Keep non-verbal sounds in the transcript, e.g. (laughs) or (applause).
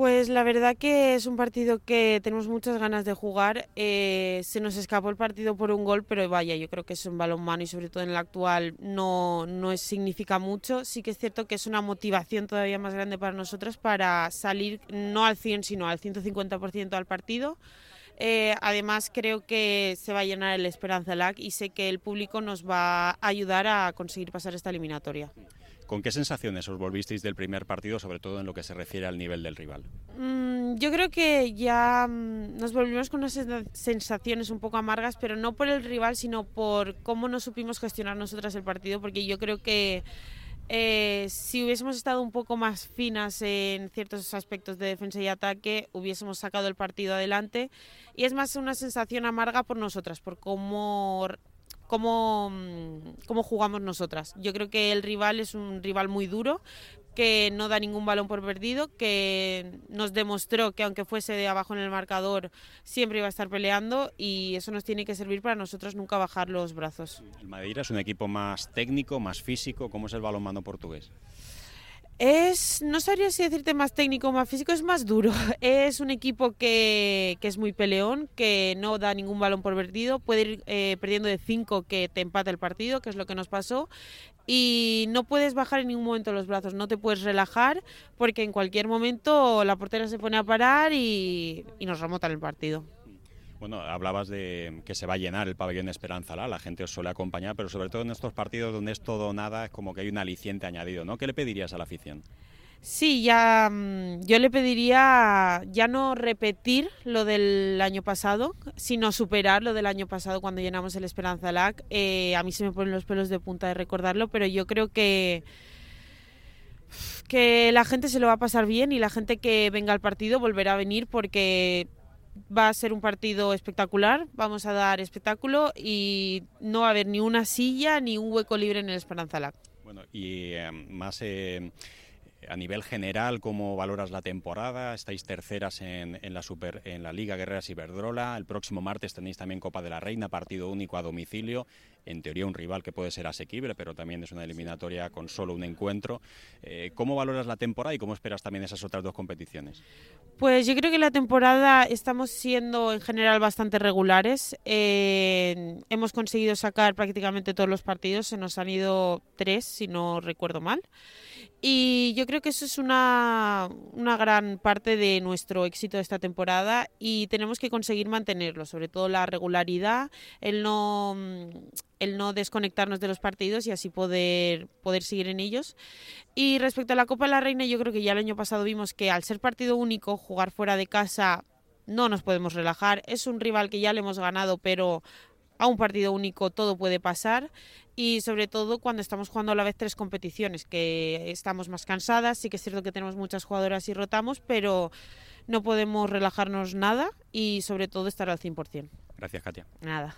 Pues la verdad que es un partido que tenemos muchas ganas de jugar. Eh, se nos escapó el partido por un gol, pero vaya, yo creo que es un balón mano y sobre todo en el actual no, no es, significa mucho. Sí que es cierto que es una motivación todavía más grande para nosotros para salir no al 100, sino al 150% al partido. Eh, además, creo que se va a llenar el Esperanza LAC y sé que el público nos va a ayudar a conseguir pasar esta eliminatoria. ¿Con qué sensaciones os volvisteis del primer partido, sobre todo en lo que se refiere al nivel del rival? Mm, yo creo que ya mm, nos volvimos con unas sensaciones un poco amargas, pero no por el rival, sino por cómo no supimos gestionar nosotras el partido, porque yo creo que eh, si hubiésemos estado un poco más finas en ciertos aspectos de defensa y ataque, hubiésemos sacado el partido adelante. Y es más una sensación amarga por nosotras, por cómo cómo, mm, cómo jugamos nosotras. Yo creo que el rival es un rival muy duro, que no da ningún balón por perdido, que nos demostró que aunque fuese de abajo en el marcador, siempre iba a estar peleando y eso nos tiene que servir para nosotros nunca bajar los brazos. El Madeira es un equipo más técnico, más físico. ¿Cómo es el balonmano portugués? Es, no sabría si decirte más técnico o más físico, es más duro. (laughs) Es un equipo que, que, es muy peleón, que no da ningún balón por perdido, puede ir eh, perdiendo de 5 que te empata el partido, que es lo que nos pasó, y no puedes bajar en ningún momento los brazos, no te puedes relajar, porque en cualquier momento la portera se pone a parar y, y nos remontan el partido. Bueno, hablabas de que se va a llenar el pabellón Esperanza la gente os suele acompañar, pero sobre todo en estos partidos donde es todo o nada, es como que hay un aliciente añadido, ¿no? ¿Qué le pedirías a la afición? Sí, ya mm, yo le pediría ya no repetir lo del año pasado, sino superar lo del año pasado cuando llenamos el Esperanza LAC. Eh, a mí se me ponen los pelos de punta de recordarlo, pero yo creo que que la gente se lo va a pasar bien y la gente que venga al partido volverá a venir porque va a ser un partido espectacular, vamos a dar espectáculo y no va a haber ni una silla ni un hueco libre en el Esperanza. Bueno, y eh, más eh, a nivel general, ¿cómo valoras la temporada? Estáis terceras en, la, super, en la Liga Guerreras Iberdrola. El próximo martes tenéis también Copa de la Reina, partido único a domicilio. En teoría un rival que puede ser asequible, pero también es una eliminatoria con solo un encuentro. Eh, ¿Cómo valoras la temporada y cómo esperas también esas otras dos competiciones? Pues yo creo que la temporada estamos siendo en general bastante regulares. Eh, hemos conseguido sacar prácticamente todos los partidos, se nos han ido tres, si no recuerdo mal. Y yo creo que eso es una, una, gran parte de nuestro éxito de esta temporada y tenemos que conseguir mantenerlo, sobre todo la regularidad, el no, el no desconectarnos de los partidos y así poder, poder seguir en ellos. Y respecto a la Copa de la Reina, yo creo que ya el año pasado vimos que al ser partido único, jugar fuera de casa no nos podemos relajar. Es un rival que ya le hemos ganado, pero a un partido único todo puede pasar y sobre todo cuando estamos jugando a la vez tres competiciones, que estamos más cansadas, sí que es cierto que tenemos muchas jugadoras y rotamos, pero no podemos relajarnos nada y sobre todo estar al 100%. Gracias, Katia. Nada.